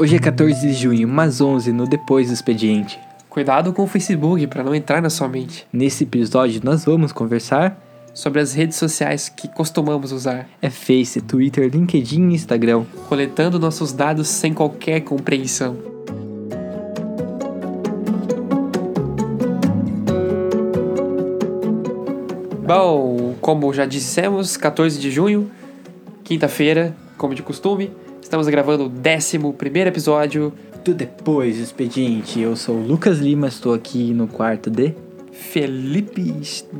Hoje é 14 de junho, mais 11 no Depois do Expediente. Cuidado com o Facebook para não entrar na sua mente. Nesse episódio nós vamos conversar Sobre as redes sociais que costumamos usar, é Face, Twitter, LinkedIn e Instagram. coletando nossos dados sem qualquer compreensão. Bom, como já dissemos, 14 de junho, quinta-feira, como de costume, estamos gravando o 11 episódio. Do Depois do Expediente, eu sou o Lucas Lima, estou aqui no quarto de... Felipe.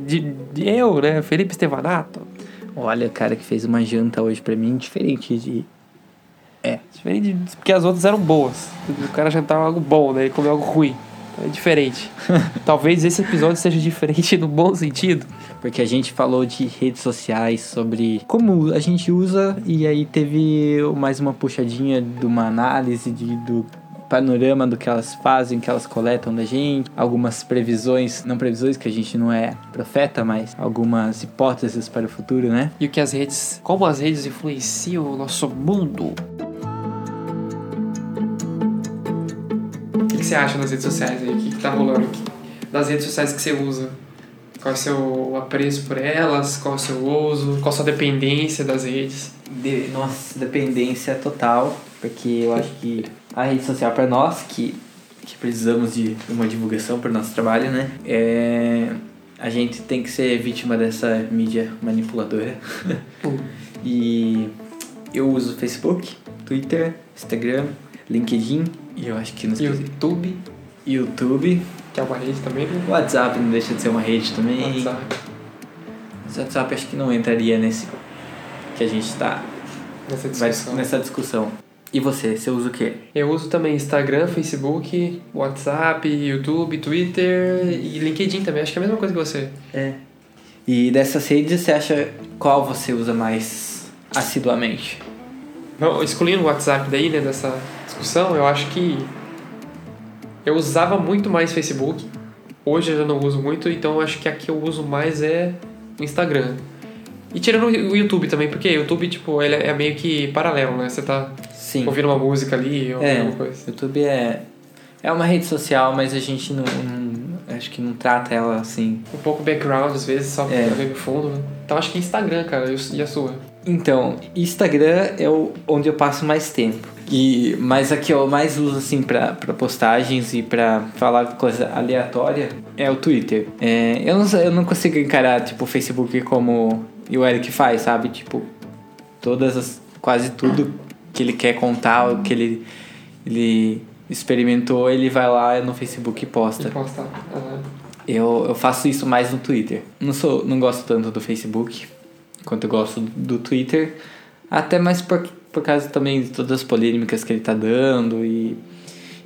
De, de eu, né? Felipe Estevanato. Olha, o cara que fez uma janta hoje pra mim, diferente de... Diferente de, porque as outras eram boas. O cara jantava algo bom, né? Ele comeu algo ruim. É diferente. Talvez esse episódio seja diferente no bom sentido. Porque a gente falou de redes sociais, sobre como a gente usa, e aí teve mais uma puxadinha de uma análise de, do panorama do que elas fazem, que elas coletam da gente, algumas previsões, não previsões que a gente não é profeta, mas algumas hipóteses para o futuro, né? E o que as redes. Como as redes influenciam o nosso mundo. Que, que você acha das redes sociais aí? O que, que tá rolando aqui? Das redes sociais que você usa. Qual é o seu apreço por elas? Qual é o seu uso? Qual a sua dependência das redes? De, nossa, dependência total, porque eu acho que a rede social para nós, que, que precisamos de uma divulgação para o nosso trabalho, né? É, a gente tem que ser vítima dessa mídia manipuladora. e eu uso Facebook, Twitter, Instagram, LinkedIn e eu acho que no YouTube, YouTube, que é uma rede também, né? WhatsApp não deixa de ser uma rede também. WhatsApp. Mas WhatsApp acho que não entraria nesse que a gente está Nessa vai- discussão. nessa discussão. E você, você usa o quê? Eu uso também Instagram, Facebook, WhatsApp, YouTube, Twitter e LinkedIn também. Acho que é a mesma coisa que você. É. E dessas redes, você acha qual você usa mais assiduamente? Excluindo o WhatsApp daí, né, dessa discussão, eu acho que eu usava muito mais Facebook. Hoje eu já não uso muito, então eu acho que a que eu uso mais é o Instagram. E tirando o YouTube também, porque o YouTube, tipo, ele é meio que paralelo, né? Você tá Sim. ouvindo uma música ali ou É, alguma coisa. YouTube é, é uma rede social, mas a gente não, não- Acho que não trata ela assim. Um pouco background, às vezes, só É. pra ver no fundo, né? Então acho que Instagram, cara, e a sua? Então, Instagram é o, onde eu passo mais tempo. E, mas a que eu mais uso assim pra, pra postagens e pra falar coisa aleatória é o Twitter. É, eu, não, eu não consigo encarar tipo, o Facebook como o Eric faz, sabe? Tipo, todas as. quase tudo que ele quer contar, o que ele, ele experimentou, ele vai lá no Facebook e posta. E postar. Aham. Eu, eu faço isso mais no Twitter. Não sou, não gosto tanto do Facebook quanto eu gosto do Twitter. Até mais por, por causa também de todas as polêmicas que ele tá dando e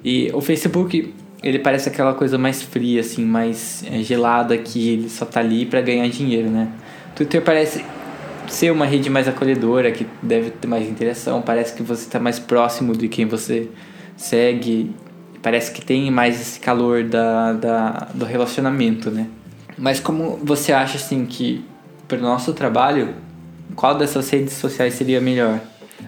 e o Facebook ele parece aquela coisa mais fria assim, mais é, gelada que ele só tá ali para ganhar dinheiro, né? Twitter parece ser uma rede mais acolhedora, que deve ter mais interação, parece que você tá mais próximo de quem você segue, parece que tem mais esse calor da, da, do relacionamento, né? Mas como você acha assim que para o nosso trabalho, qual dessas redes sociais seria melhor?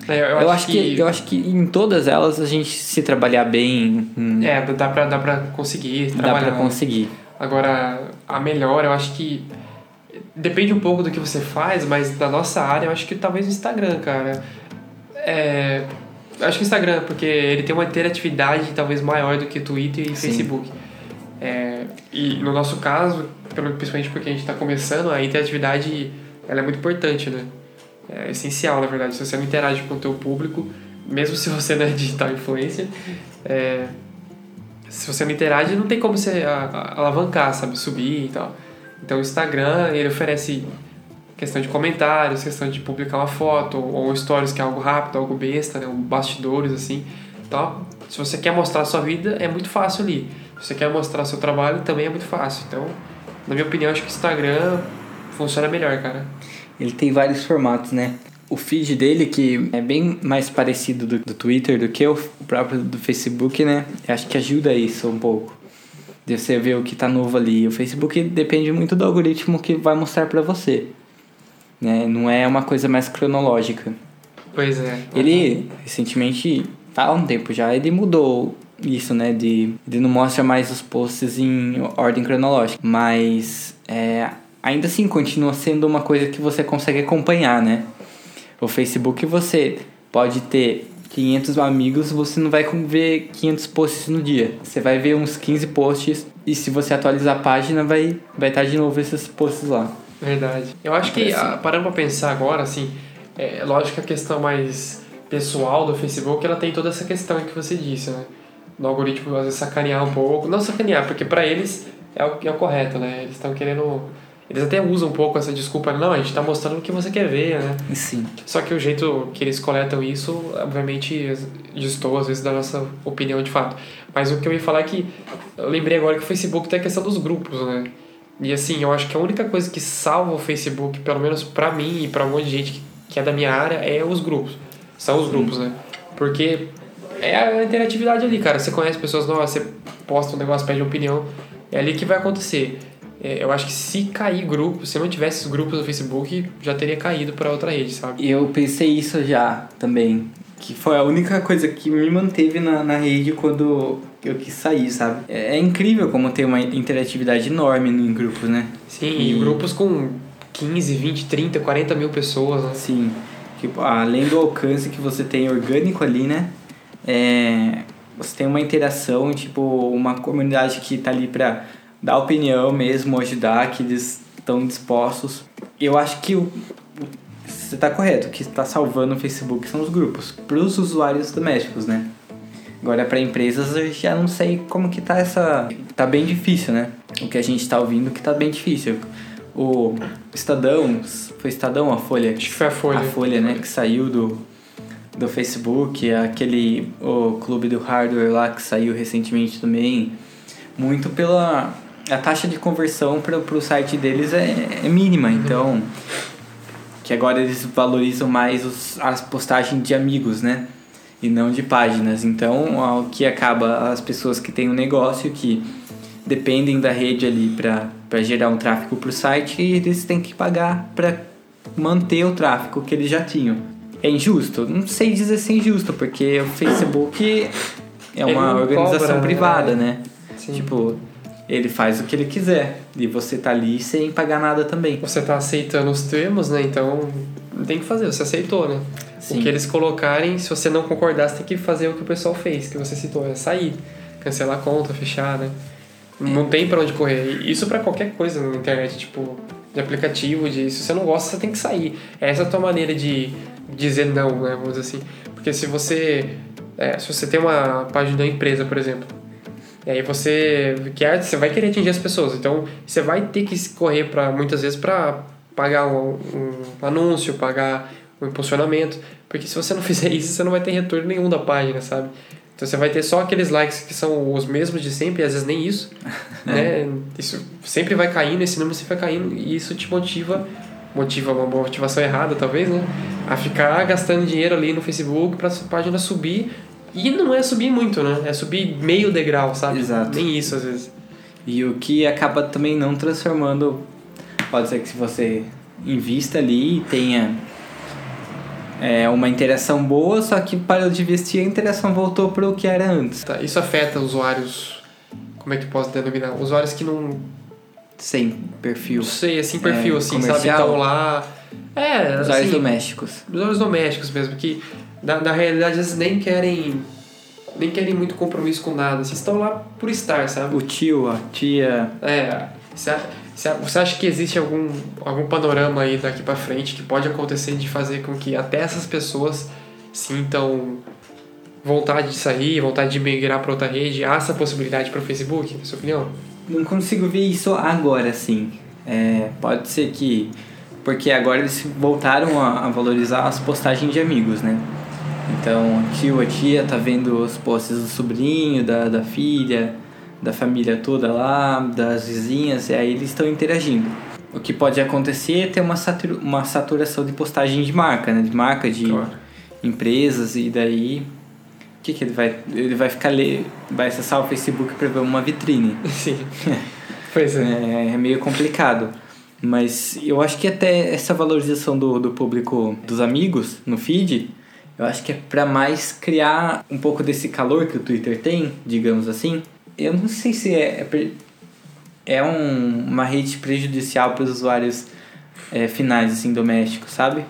É, eu, Eu, acho que, eu acho que em todas elas a gente se trabalhar bem, hum, É, dá pra, dá pra conseguir dá trabalhar. para conseguir. Agora, a melhor, eu acho que. Depende um pouco do que você faz, mas da nossa área, eu acho que talvez o Instagram, cara. É. Eu acho que o Instagram, porque ele tem uma interatividade talvez maior do que Twitter e Sim. Facebook. É, e no nosso caso, principalmente porque a gente está começando, a interatividade ela é muito importante, né? É essencial, na verdade. Se você não interage com o teu público, mesmo se você não é digital influencer, é, se você não interage, não tem como você alavancar, sabe? Subir e tal. Então o Instagram, ele oferece questão de comentários, questão de publicar uma foto, ou stories que é algo rápido, algo besta, né? Um bastidores, assim. Então, se você quer mostrar a sua vida, é muito fácil ali. Se você quer mostrar seu trabalho, também é muito fácil. Então, na minha opinião, acho que o Instagram funciona melhor, cara. Ele tem vários formatos, né? O feed dele, que é bem mais parecido do, do Twitter do que o próprio do Facebook, né? Eu acho que ajuda isso um pouco. De você ver o que tá novo ali. O Facebook depende muito do algoritmo que vai mostrar pra você. Né? Não é uma coisa mais cronológica. Pois é. Ele recentemente há um tempo já, ele mudou isso, né? De, de não mostra mais os posts em ordem cronológica. Mas é, ainda assim continua sendo uma coisa que você consegue acompanhar, né? O Facebook você pode ter 500 amigos, você não vai ver 500 posts no dia. Você vai ver uns 15 posts e se você atualizar a página, vai vai estar de novo esses posts lá. Verdade. Eu acho que, assim. parando pra pensar agora, assim, é lógico que a questão mais pessoal do Facebook, ela tem toda essa questão que você disse, né? No algoritmo, às vezes, sacanear um pouco. Não sacanear, porque para eles é o, é o correto, né? Eles estão querendo... Eles até usam um pouco essa desculpa, não, a gente está mostrando o que você quer ver, né? Sim. Só que o jeito que eles coletam isso, obviamente, distou às vezes da nossa opinião de fato. Mas o que eu ia falar é que, eu lembrei agora que o Facebook tem a questão dos grupos, né? E assim, eu acho que a única coisa que salva o Facebook, pelo menos para mim e para um monte de gente que é da minha área, é os grupos. São os grupos, né? Porque é a interatividade ali, cara. Você conhece pessoas novas, você posta um negócio, pede opinião. É ali que vai acontecer. É, eu acho que se cair grupo, se não tivesse os grupos no Facebook, já teria caído para outra rede, sabe? Eu pensei isso já também. Que foi a única coisa que me manteve na, na rede quando eu quis sair, sabe? É, é incrível como tem uma interatividade enorme em grupos, né? Sim, e grupos com 15, 20, 30, 40 mil pessoas, né? Sim. Tipo, além do alcance que você tem orgânico ali, né? É, você tem uma interação, tipo, uma comunidade que tá ali pra dar opinião mesmo, ajudar, que eles estão dispostos. Eu acho que o, você tá correto, o que está salvando o Facebook são os grupos, para os usuários domésticos, né? Agora para empresas eu já não sei como que tá essa. Tá bem difícil, né? O que a gente tá ouvindo que tá bem difícil. O Estadão, foi Estadão a Folha? Acho que foi a Folha. A Folha, né? Que saiu do, do Facebook, aquele o clube do hardware lá que saiu recentemente também. Muito pela. A taxa de conversão para o site deles é, é mínima, então. Que agora eles valorizam mais os, as postagens de amigos, né? e não de páginas. Então, o que acaba as pessoas que têm um negócio que dependem da rede ali para gerar um tráfego para o site e eles têm que pagar para manter o tráfego que eles já tinham. É injusto? Não sei dizer se é injusto, porque o Facebook é uma organização cobra, privada, né? né? Tipo, ele faz o que ele quiser e você tá ali sem pagar nada também. Você tá aceitando os termos, né? Então tem que fazer, você aceitou, né? Sim. O que eles colocarem, se você não concordar, você tem que fazer o que o pessoal fez, que você citou, é sair, cancelar a conta, fechar, né? É. Não tem para onde correr. Isso para qualquer coisa na internet, tipo, de aplicativo, de se você não gosta, você tem que sair. Essa é a tua maneira de dizer não, né? Vamos dizer assim. Porque se você. É, se você tem uma página da empresa, por exemplo, e aí você quer, você vai querer atingir as pessoas. Então você vai ter que correr para muitas vezes para pagar um, um anúncio, pagar o impulsionamento, porque se você não fizer isso, você não vai ter retorno nenhum da página, sabe? Então você vai ter só aqueles likes que são os mesmos de sempre, e às vezes nem isso, né? Isso sempre vai caindo, esse número sempre vai caindo, e isso te motiva, motiva uma motivação errada talvez, né? A ficar gastando dinheiro ali no Facebook para sua página subir, e não é subir muito, né? É subir meio degrau, sabe? Exato. Nem isso às vezes. E o que acaba também não transformando, pode ser que se você invista ali e tenha é uma interação boa, só que para de investir a interação voltou para o que era antes. Tá, isso afeta usuários, como é que posso denominar? Usuários que não... Sem perfil. Não sei, assim, perfil, é, assim, comercial. sabe? Estão lá... É, Usuários assim, domésticos. Usuários domésticos mesmo, que na, na realidade eles nem querem nem querem muito compromisso com nada. Vocês estão lá por estar, sabe? O tio, a tia. É. Você acha que existe algum, algum panorama aí daqui para frente que pode acontecer de fazer com que até essas pessoas sintam vontade de sair, vontade de migrar para outra rede? Há essa possibilidade para o Facebook, na sua opinião? Não consigo ver isso agora, sim. É, pode ser que. Porque agora eles voltaram a, a valorizar as postagens de amigos, né? Então, o tio, a tia tá vendo os posts do sobrinho, da, da filha, da família toda lá, das vizinhas, e aí eles estão interagindo. O que pode acontecer é ter uma, uma saturação de postagem de marca, né? De marca, de claro. empresas, e daí. Que, que ele vai. Ele vai ficar ler. Vai acessar o Facebook para ver uma vitrine. Sim. pois é. é. É meio complicado. Mas eu acho que até essa valorização do, do público dos amigos no feed Eu acho que é para mais criar um pouco desse calor que o Twitter tem, digamos assim. Eu não sei se é, é, é um, uma rede prejudicial para os usuários é, finais, assim, domésticos, sabe?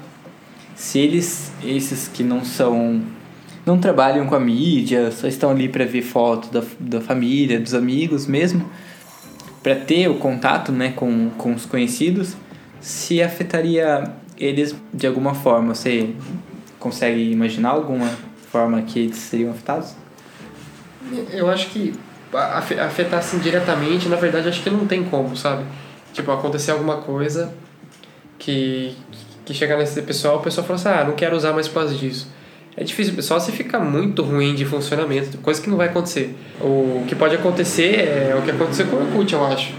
Se eles, esses que não são. Não trabalham com a mídia, só estão ali para ver foto da, da família, dos amigos mesmo, para ter o contato né, com, com os conhecidos, se afetaria eles de alguma forma. Você consegue imaginar alguma forma que eles seriam afetados? Eu acho que afetar assim diretamente, na verdade, acho que não tem como, sabe? Tipo, acontecer alguma coisa que, que chegar nesse pessoal, o pessoal fala assim, ah, não quero usar mais por causa disso. É difícil, só se ficar muito ruim de funcionamento, coisa que não vai acontecer. O que pode acontecer é o que aconteceu com o Orkut, eu acho.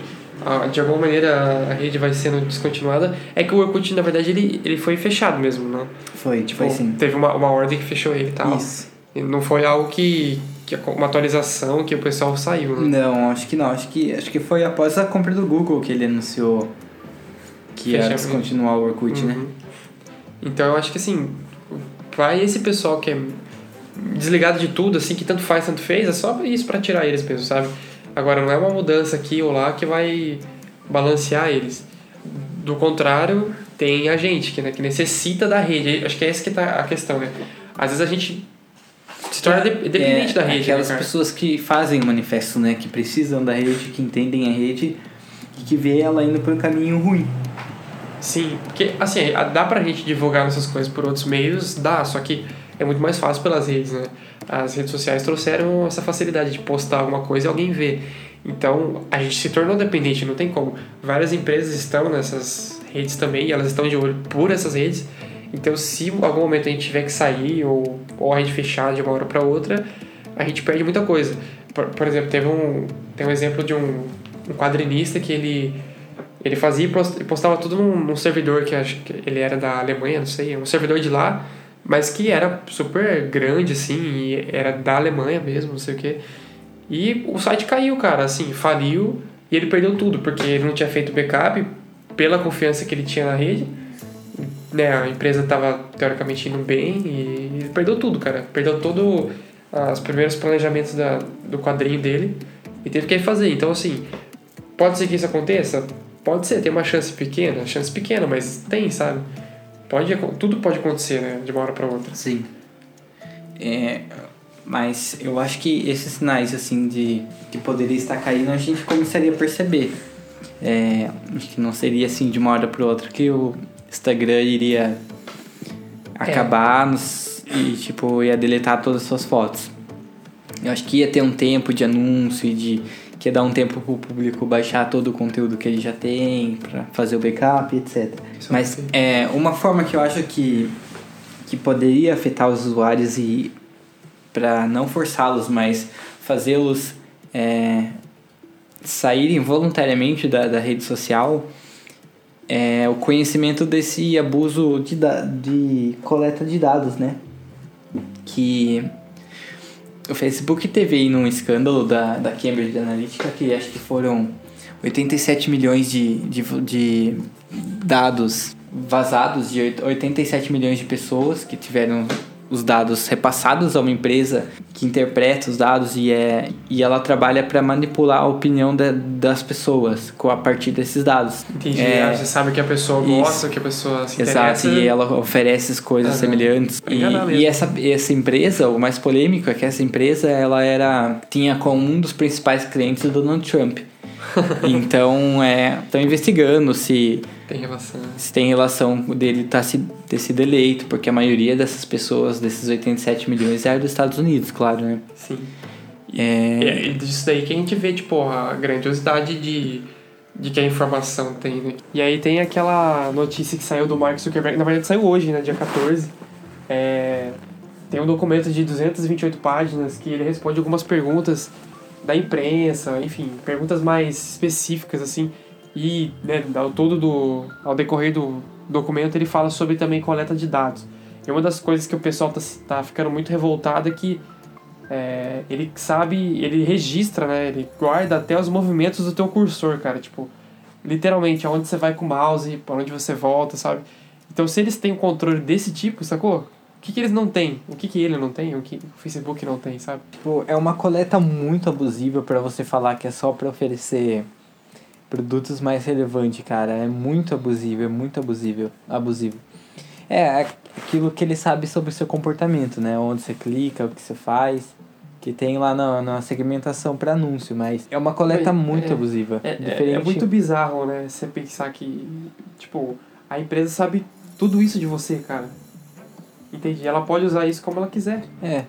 De alguma maneira a rede vai sendo descontinuada. É que o Orkut, na verdade, ele, ele foi fechado mesmo, não? Foi, tipo, foi sim. Teve uma, uma ordem que fechou ele e tal. Isso. E não foi algo que, que uma atualização que o pessoal saiu, né? Não, acho que não. Acho que, acho que foi após a compra do Google que ele anunciou que ia descontinuar o Orkut, né? uhum. né? Então eu acho que assim, vai esse pessoal que é desligado de tudo, assim, que tanto faz, tanto fez, é só isso para tirar eles mesmo, sabe? Agora não é uma mudança aqui ou lá que vai balancear eles. Do contrário, tem a gente que, né, que necessita da rede. Acho que é essa que tá a questão, né? Às vezes a gente se torna dependente é, da rede. Né, aquelas né, pessoas que fazem o manifesto, né? Que precisam da rede, que entendem a rede e que vê ela indo por um caminho ruim. Sim, porque assim, dá pra gente divulgar nossas coisas por outros meios, dá, só que é muito mais fácil pelas redes, né? As redes sociais trouxeram essa facilidade de postar alguma coisa e alguém vê. Então, a gente se tornou dependente, não tem como. Várias empresas estão nessas redes também e elas estão de olho por essas redes. Então, se em algum momento a gente tiver que sair ou, ou a gente fechar de uma hora para outra, a gente perde muita coisa. Por, por exemplo, teve um, tem um exemplo de um, um quadrinista que ele ele fazia e postava tudo num, num, servidor que acho que ele era da Alemanha, não sei, um servidor de lá, mas que era super grande, assim, era da Alemanha mesmo, não sei o quê. E o site caiu, cara, assim, faliu e ele perdeu tudo, porque ele não tinha feito backup pela confiança que ele tinha na rede. Né, a empresa estava teoricamente indo bem e ele perdeu tudo, cara. Perdeu todo os primeiros planejamentos da, do quadrinho dele e teve que fazer. Então, assim, pode ser que isso aconteça? Pode ser, tem uma chance pequena, chance pequena, mas tem, sabe? Pode, tudo pode acontecer, né? De uma hora para outra. Sim. É, mas eu acho que esses sinais, assim, de que poderia estar caindo, a gente começaria a perceber. É, acho que não seria, assim, de uma hora para outra que o Instagram iria acabar é. nos, e, tipo, ia deletar todas as suas fotos. Eu acho que ia ter um tempo de anúncio e de que é dar um tempo para o público baixar todo o conteúdo que ele já tem, para fazer o backup, etc. Isso Mas é uma forma que eu acho que, que poderia afetar os usuários e para não forçá-los, mas fazê-los é, saírem voluntariamente da, da rede social é o conhecimento desse abuso de, de coleta de dados, né? Que o Facebook teve aí num escândalo da, da Cambridge Analytica que acho que foram 87 milhões de, de, de dados vazados de 87 milhões de pessoas que tiveram os dados repassados a uma empresa que interpreta os dados e, é, e ela trabalha para manipular a opinião da, das pessoas com a partir desses dados. Entendi. É, você sabe que a pessoa gosta, que a pessoa se Exato, e ela oferece coisas uhum. semelhantes. E, e, essa, essa empresa, o mais polêmico é que essa empresa ela era tinha como um dos principais clientes o Donald Trump. então, estão é, investigando se tem relação. Se tem relação dele tá se, ter sido eleito, porque a maioria dessas pessoas, desses 87 milhões, é dos Estados Unidos, claro, né? Sim. É... E é disso daí que a gente vê, tipo, a grandiosidade de, de que a informação tem, né? E aí tem aquela notícia que saiu do Mark Zuckerberg, na verdade saiu hoje, né, dia 14. É... Tem um documento de 228 páginas que ele responde algumas perguntas da imprensa, enfim, perguntas mais específicas, assim, e né, ao todo do ao decorrer do documento ele fala sobre também coleta de dados e uma das coisas que o pessoal tá, tá ficando muito revoltado é que é, ele sabe ele registra né ele guarda até os movimentos do teu cursor cara tipo literalmente aonde você vai com o mouse para onde você volta sabe então se eles têm um controle desse tipo sacou que, que eles não têm? O que, que ele não tem? O que o Facebook não tem, sabe? Tipo, é uma coleta muito abusiva para você falar que é só para oferecer produtos mais relevantes, cara. É muito abusivo, é muito abusivo, abusivo. É aquilo que ele sabe sobre o seu comportamento, né? Onde você clica, o que você faz. Que tem lá na, na segmentação para anúncio, mas é uma coleta É, muito é, abusiva. É, é- diferente... é muito bizarro, né? Você pensar que, tipo, a empresa sabe tudo isso de você, cara. Entendi. Ela pode usar isso como ela quiser. É.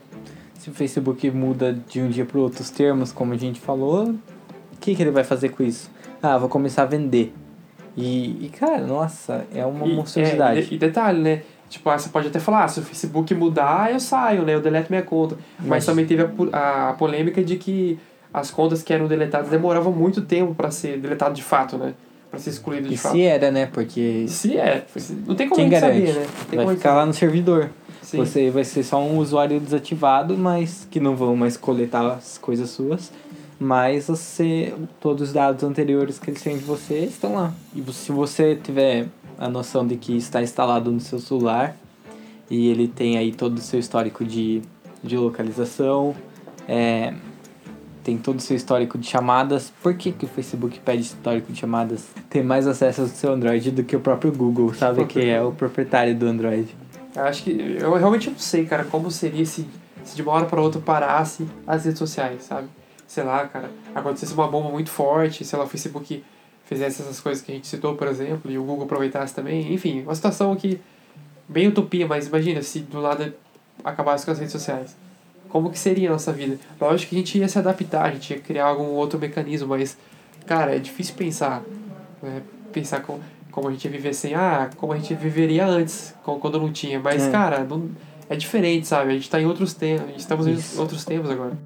Se o Facebook muda de um dia para outros termos, como a gente falou, o que, que ele vai fazer com isso? Ah, vou começar a vender. E, e cara, nossa, é uma E- monstruosidade. é, e, e detalhe, né? Tipo, ah, você pode até falar, ah, se o Facebook mudar, eu saio, né? Eu deleto minha conta. Mas, Mas- também teve a, pu- a, polêmica de que as contas que eram deletadas demoravam muito tempo pra ser deletado de fato, né? Pra ser excluído de E fato. se era, né? Porque Se é. Não tem como quem a gente saber, né? Tem vai a ficar lá no servidor. Sim. Você vai ser só um usuário desativado, mas que não vão mais coletar as coisas suas. Mas você, todos os dados anteriores que eles têm de você estão lá. E se você tiver a noção de que está instalado no seu celular e ele tem aí todo o seu histórico de, de localização, é, tem todo o seu histórico de chamadas. Por que, que o Facebook pede histórico de chamadas? Tem mais acesso ao seu Android do que o próprio Google, sabe? que é o proprietário do Android. Eu acho que. Eu realmente não sei, cara, como seria se, se de uma hora para outra parasse as redes sociais, sabe? Sei lá, cara, acontecesse uma bomba muito forte, sei lá, o Facebook fizesse essas coisas que a gente citou, por exemplo, e o Google aproveitasse também. Enfim, uma situação que. bem utopia, mas imagina se do lado acabasse com as redes sociais. Como que seria a nossa vida? Lógico que a gente ia se adaptar, a gente ia criar algum outro mecanismo, mas, cara, é difícil pensar. Né? Pensar com, como a gente ia viver sem, ah, como a gente viveria antes, quando não tinha. Mas, É. cara, não, é diferente, sabe? A gente tá em outros tempos, estamos Isso. em outros tempos agora.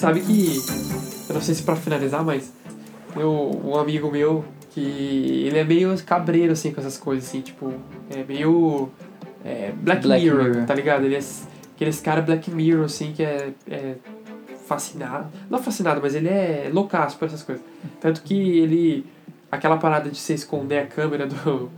Sabe que, eu não sei se pra finalizar, mas eu, um amigo meu que ele é meio cabreiro, assim, com essas coisas, assim, tipo, é meio é, Black, Black Mirror, Mirror. tá ligado? Ele é aqueles cara Black Mirror, assim, que é, é fascinado, não fascinado, mas ele é loucaço por essas coisas. Tanto que ele, aquela parada de você esconder a câmera do,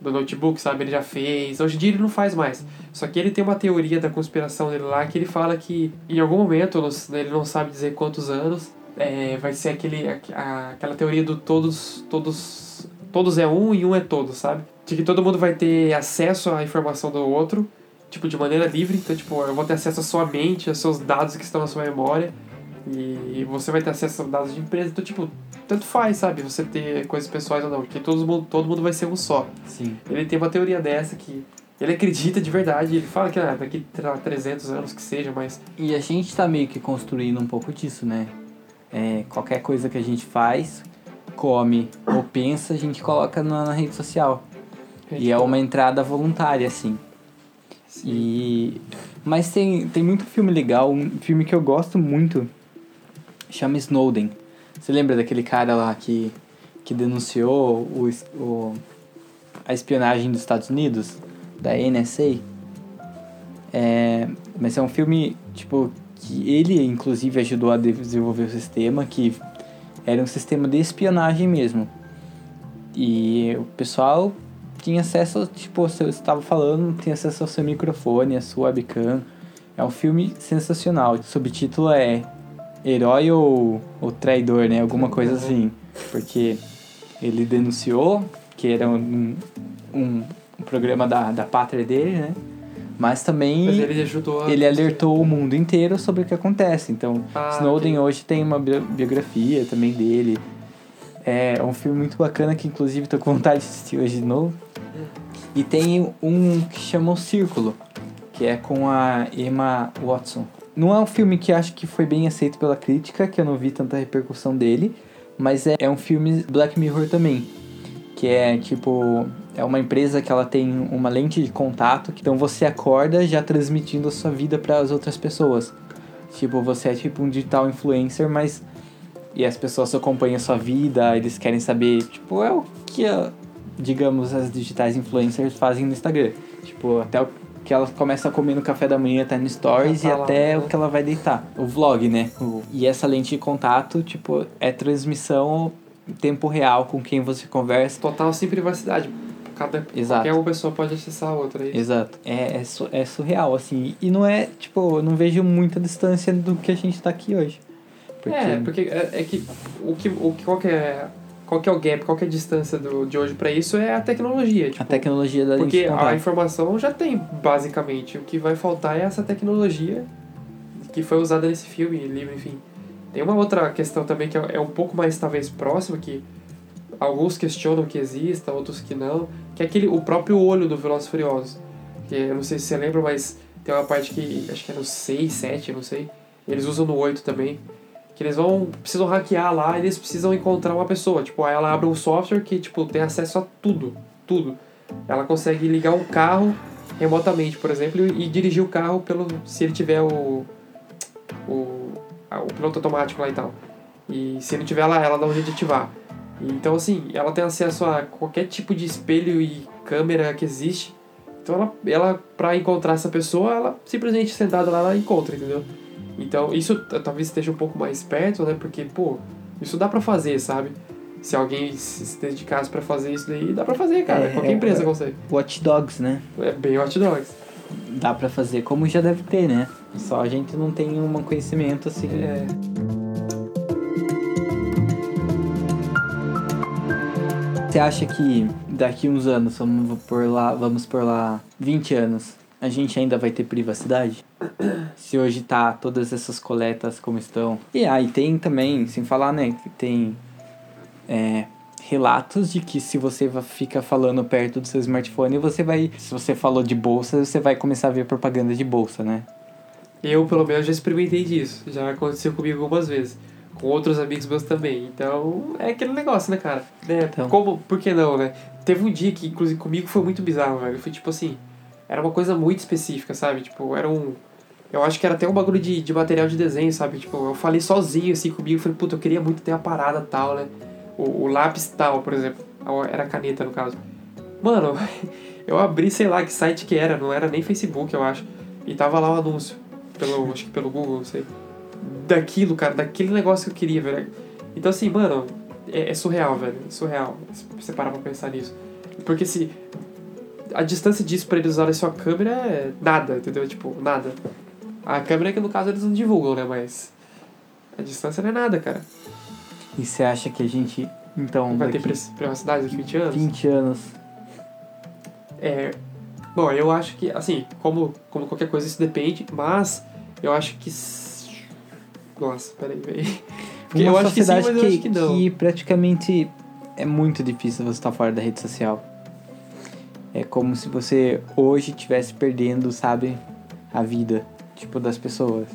do notebook, sabe, ele já fez, hoje em dia ele não faz mais. Só que ele tem uma teoria da conspiração dele lá que ele fala que em algum momento, ele não sabe dizer quantos anos, é, vai ser aquele, a- aquela teoria do todos, todos, todos é um e um é todos, sabe? De que todo mundo vai ter acesso à informação do outro, tipo, de maneira livre. Então, tipo, eu vou ter acesso à sua mente, aos seus dados que estão na sua memória. E você vai ter acesso a dados de empresa. Então, tipo, tanto faz, sabe? Você ter coisas pessoais ou não. Porque todo mundo, todo mundo vai ser um só. Sim. Ele tem uma teoria dessa que ele acredita de verdade. Ele fala que ah, daqui a 300 anos que seja, mas E a gente tá meio que construindo um pouco disso, né? É, qualquer coisa que a gente faz, come ou pensa, a gente coloca na, na rede social. E é uma entrada voluntária, assim. E... Mas tem, tem muito filme legal, um filme que eu gosto muito, chama Snowden. Você lembra daquele cara lá que, que denunciou o, o, a espionagem dos Estados Unidos, da NSA? É, mas é um filme, tipo, que ele inclusive ajudou a de- desenvolver o sistema, que era um sistema de espionagem mesmo. E o pessoal tinha acesso, tipo, você estava falando, tinha acesso ao seu microfone, à sua webcam. É um filme sensacional. O subtítulo é Herói ou, ou Traidor, né? Alguma coisa assim. Porque ele denunciou que era um, um, um programa da, da pátria dele, né? Mas também mas ele a... ele alertou o mundo inteiro sobre o que acontece. Então, Ah, Snowden ok. hoje tem uma bio- biografia também dele. É um filme muito bacana que, inclusive, tô com vontade de assistir hoje de novo. E tem um que chama O Círculo, que é com a Emma Watson. Não é um filme que acho que foi bem aceito pela crítica, que eu não vi tanta repercussão dele, mas é, é um filme Black Mirror também, que é tipo é uma empresa que ela tem uma lente de contato, então você acorda já transmitindo a sua vida para as outras pessoas. Tipo, você é tipo um digital influencer, mas e as pessoas acompanham a sua vida, eles querem saber, tipo, é o que, digamos, as digitais influencers fazem no Instagram. Tipo, até o que ela começa a comer no café da manhã, tá no stories, Já e tá lá, até né? o que ela vai deitar. O vlog, né? O- E essa lente de contato, tipo, é transmissão em tempo real com quem você conversa. Total sem privacidade. Cada, Exato. Qualquer uma pessoa pode acessar a outra. É. Exato. É, é, su- é surreal, assim. E não é, tipo, eu não vejo muita distância do que a gente tá aqui hoje. Porque, É, porque é, é que o que, o que qual que é qual que é o gap, qual que é a distância do, de hoje pra isso é a tecnologia, tipo, a tecnologia da porque a informação já tem basicamente, o que vai faltar é essa tecnologia que foi usada nesse filme, livro, enfim. Tem uma outra questão também que é é um pouco mais talvez próxima que alguns questionam que exista, outros que não, que é aquele o próprio olho do Velozes Furiosos. Que eu não sei se você lembra, mas tem uma parte que acho que é no 6, 7, não sei. Eles usam no 8 também. Que eles vão. precisam hackear lá eles precisam encontrar uma pessoa. Tipo, aí ela abre um software que, tipo, tem acesso a tudo. Tudo. Ela consegue ligar um carro remotamente, por exemplo, e, dirigir o carro pelo. se ele tiver o. o. o piloto automático lá e tal. E se ele tiver lá, ela dá um jeito de ativar. Então, assim, ela tem acesso a qualquer tipo de espelho e câmera que existe. Então, ela, ela pra encontrar essa pessoa, ela simplesmente sentada lá, ela encontra, entendeu? Então, isso talvez esteja um pouco mais perto, né? Porque, pô, isso dá pra fazer, sabe? Se alguém se se dedicasse pra fazer isso daí, dá pra fazer, cara. É, Qualquer é, empresa é. consegue. Watch Dogs, né? É bem hot dogs. Dá pra fazer como já deve ter, né? Só a gente não tem um conhecimento assim. É, Você acha que daqui uns anos, vamos por lá, vamos por lá 20 anos, a gente ainda vai ter privacidade? Se hoje tá todas essas coletas como estão. E aí tem também, sem falar, né, que tem é, relatos de que se você fica falando perto do seu smartphone, você vai. Se você falou de bolsa, você vai começar a ver propaganda de bolsa, né? Eu, pelo menos, já experimentei disso. Já aconteceu comigo algumas vezes. Com outros amigos meus também. Então, é aquele negócio, né, cara? É, Então. como, por que não, né? Teve um dia que, inclusive, comigo foi muito bizarro, velho. Foi tipo assim, era uma coisa muito específica, sabe? Tipo, era um... Eu acho que era até um bagulho de, de material de desenho, sabe? Tipo, eu falei sozinho, assim, comigo. Falei, puta, eu queria muito ter a parada tal, né? O, o lápis tal, por exemplo. Era a caneta, no caso. Mano, eu abri, sei lá, que site que era. Não era nem Facebook, eu acho. E tava lá o anúncio. Pelo, acho que pelo Google, não sei. Daquilo, cara. Daquele negócio que eu queria, velho. Então, assim, mano, é, é surreal, velho. É surreal. Se você parar pra pensar nisso. Porque se... A distância disso pra eles usarem sua câmera é nada, entendeu? Tipo, nada. A câmera que, no caso, eles não divulgam, né? Mas... A distância não é nada, cara. E você acha que a gente, então, Vai ter privacidade daqui a 20 anos? 20 anos, É. Bom, eu acho que, assim, como, como qualquer coisa, isso depende, mas eu acho que. Nossa, peraí, velho. Porque uma eu acho que sim, mas eu acho que não. que praticamente é muito difícil você estar fora da rede social. É como se você hoje estivesse perdendo, sabe, a vida, tipo, das pessoas.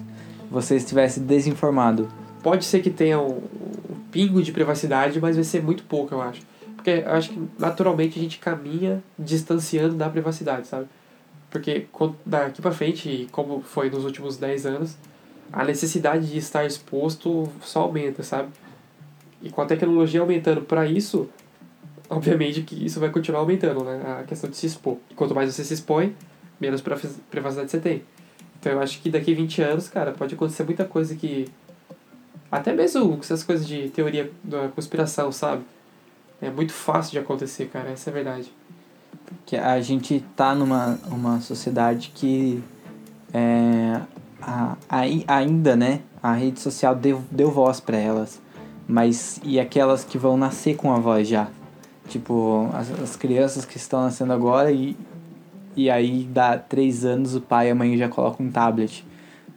Você estivesse desinformado. Pode ser que tenha um, um pingo de privacidade, mas vai ser muito pouco, eu acho. Porque eu acho que naturalmente a gente caminha distanciando da privacidade, sabe? Porque daqui pra frente, como foi nos últimos 10 anos, a necessidade de estar exposto só aumenta, sabe? E com a tecnologia aumentando para isso, obviamente que isso vai continuar aumentando, né? A questão de se expor. E quanto mais você se expõe, menos privaci- privacidade você tem. Então eu acho que daqui 20 anos, cara, pode acontecer muita coisa que. Até mesmo essas coisas de teoria da conspiração, sabe? É muito fácil de acontecer, cara, essa é a verdade. Que a gente tá numa uma sociedade que é, a, ai- ainda, né, a rede social deu, deu voz para elas. Mas e aquelas que vão nascer com a voz já? Tipo, as, as crianças que estão nascendo agora e, e aí dá três anos o pai e a mãe já colocam um tablet.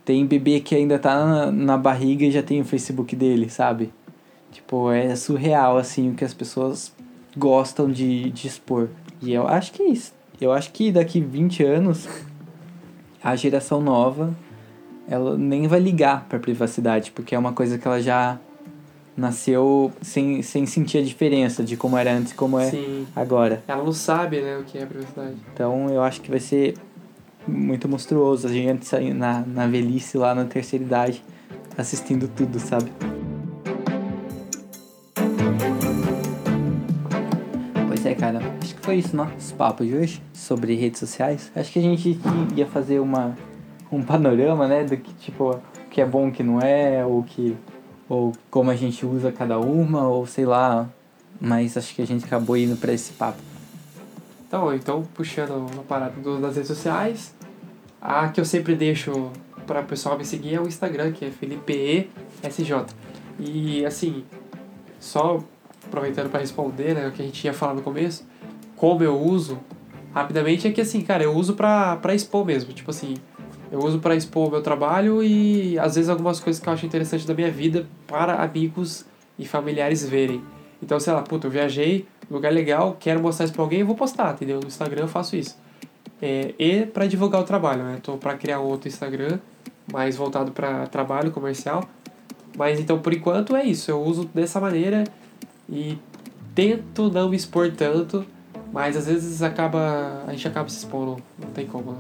Tem bebê que ainda tá na, na barriga e já tem o Facebook dele, sabe? Tipo, é surreal, assim, o que as pessoas gostam de, de expor. E eu acho que é isso. Eu acho que daqui 20 anos, a geração nova, ela nem vai ligar pra privacidade, porque é uma coisa que ela já nasceu sem, sem sentir a diferença de como era antes e como é Sim. agora. Ela não sabe, né, o que é privacidade. Então eu acho que vai ser muito monstruoso a gente sair na, na velhice lá na terceira idade assistindo tudo, sabe? Pois é, cara. Acho que foi isso, nosso papo de hoje sobre redes sociais. Acho que a gente ia fazer uma, um panorama, né? Do que, tipo, o que é bom, o que não é, ou que ou como a gente usa cada uma, ou sei lá. Mas acho que a gente acabou indo para esse papo. Então, então puxando a parada das redes sociais, a que eu sempre deixo para o pessoal me seguir é o Instagram, que é FelipeESJ. E assim, só aproveitando para responder, né, o que a gente ia falar no começo, como eu uso, rapidamente é que assim, cara, eu uso pra expor mesmo. Tipo assim, eu uso para expor o meu trabalho e às vezes algumas coisas que eu acho interessante da minha vida para amigos e familiares verem. Então, sei lá, puta, eu viajei, lugar legal, quero mostrar isso pra alguém, eu vou postar, entendeu? No Instagram eu faço isso. É, e para divulgar o trabalho, né? Tô para criar outro Instagram mais voltado para trabalho comercial. Mas então, por enquanto é isso. Eu uso dessa maneira e tento não me expor tanto, mas às vezes acaba a gente acaba se expondo, não tem como, né?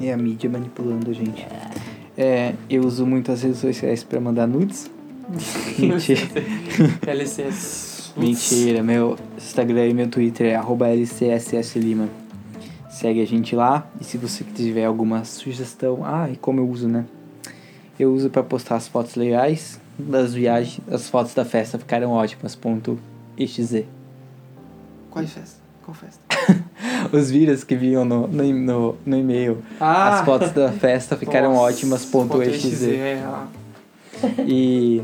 É a mídia manipulando a gente. É, eu uso muito as redes sociais para mandar nudes. Mentira. LCS. Mentira, meu Instagram e meu Twitter é arroba LCSSLima. Segue a gente lá e se você tiver alguma sugestão, ah, e como eu uso, né? Eu uso para postar as fotos legais das viagens, as fotos da festa ficaram ótimas. Ponto XZ. Qual festa? Qual festa? Os vídeos que vinham no, no, no, no e-mail. Ah! As fotos da festa ficaram Nossa, ótimas. Ponto. XZ, é. E,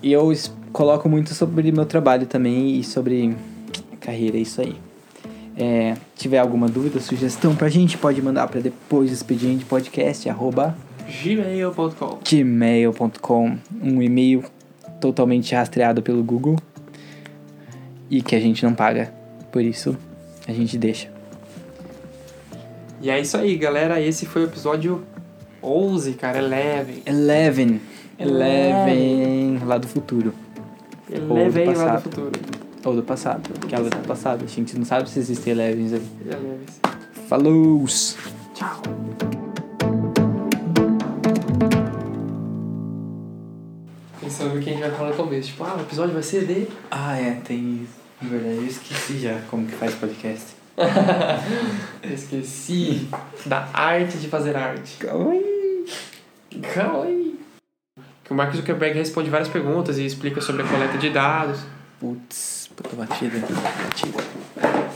e eu coloco muito sobre meu trabalho também e sobre carreira, é isso aí. É, tiver alguma dúvida, sugestão pra gente, pode mandar pra depois do expediente podcast, arroba gmail.com gmail.com, um e-mail totalmente rastreado pelo Google e que a gente não paga, por isso a gente deixa. E é isso aí, galera. Esse foi o episódio 11, cara. Eleven. Eleven, Eleven, lá do futuro, Eleven lá do passado. futuro. ou do passado, aquela do passado, a gente não sabe se existem Elevens aí. Eleven. Falou! Tchau. Pensando que a gente vai falar no começo. Tipo, ah, o episódio vai ser de. Ah, é, tem isso. Na verdade, eu esqueci já como que faz podcast. Eu Esqueci da arte de fazer arte. Calma aí. Calma aí. Que o Mark Zuckerberg responde várias perguntas e explica sobre a coleta de dados. Putz, puta batida. Batida.